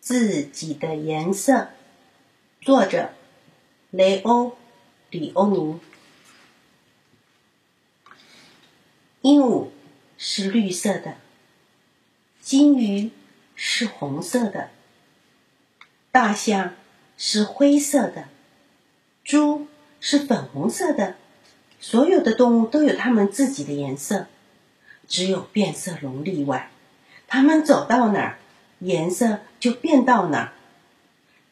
自己的颜色，作者雷欧·里欧尼。鹦鹉是绿色的，金鱼是红色的，大象是灰色的，猪是粉红色的。所有的动物都有它们自己的颜色，只有变色龙例外。它们走到哪儿。颜色就变到哪儿，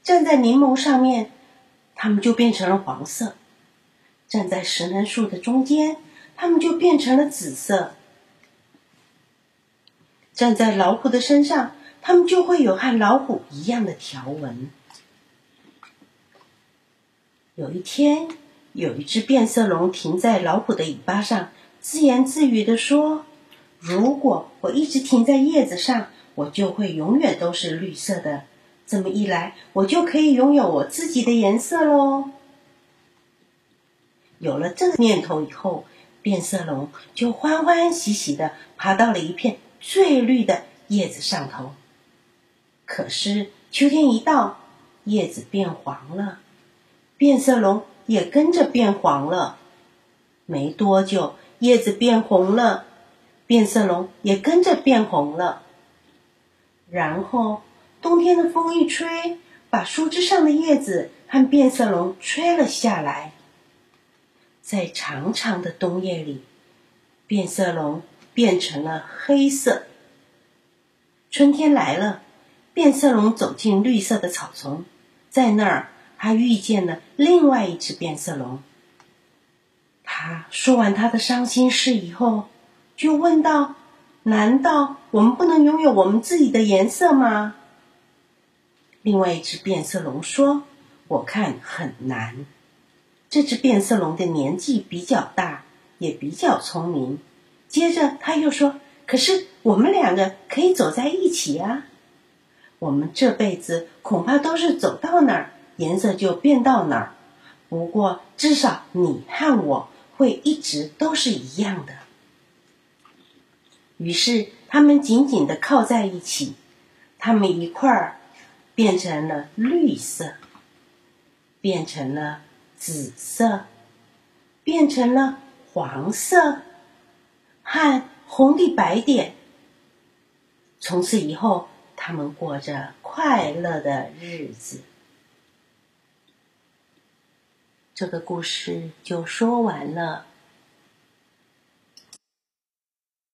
站在柠檬上面，它们就变成了黄色；站在石楠树的中间，它们就变成了紫色；站在老虎的身上，它们就会有和老虎一样的条纹。有一天，有一只变色龙停在老虎的尾巴上，自言自语地说：“如果我一直停在叶子上。”我就会永远都是绿色的，这么一来，我就可以拥有我自己的颜色喽。有了这个念头以后，变色龙就欢欢喜喜的爬到了一片最绿的叶子上头。可是秋天一到，叶子变黄了，变色龙也跟着变黄了。没多久，叶子变红了，变色龙也跟着变红了。然后，冬天的风一吹，把树枝上的叶子和变色龙吹了下来。在长长的冬夜里，变色龙变成了黑色。春天来了，变色龙走进绿色的草丛，在那儿，他遇见了另外一只变色龙。他说完他的伤心事以后，就问道。难道我们不能拥有我们自己的颜色吗？另外一只变色龙说：“我看很难。”这只变色龙的年纪比较大，也比较聪明。接着他又说：“可是我们两个可以走在一起啊！我们这辈子恐怕都是走到哪儿颜色就变到哪儿。不过至少你和我会一直都是一样的。”于是，他们紧紧的靠在一起，他们一块儿变成了绿色，变成了紫色，变成了黄色和红的白点。从此以后，他们过着快乐的日子。这个故事就说完了。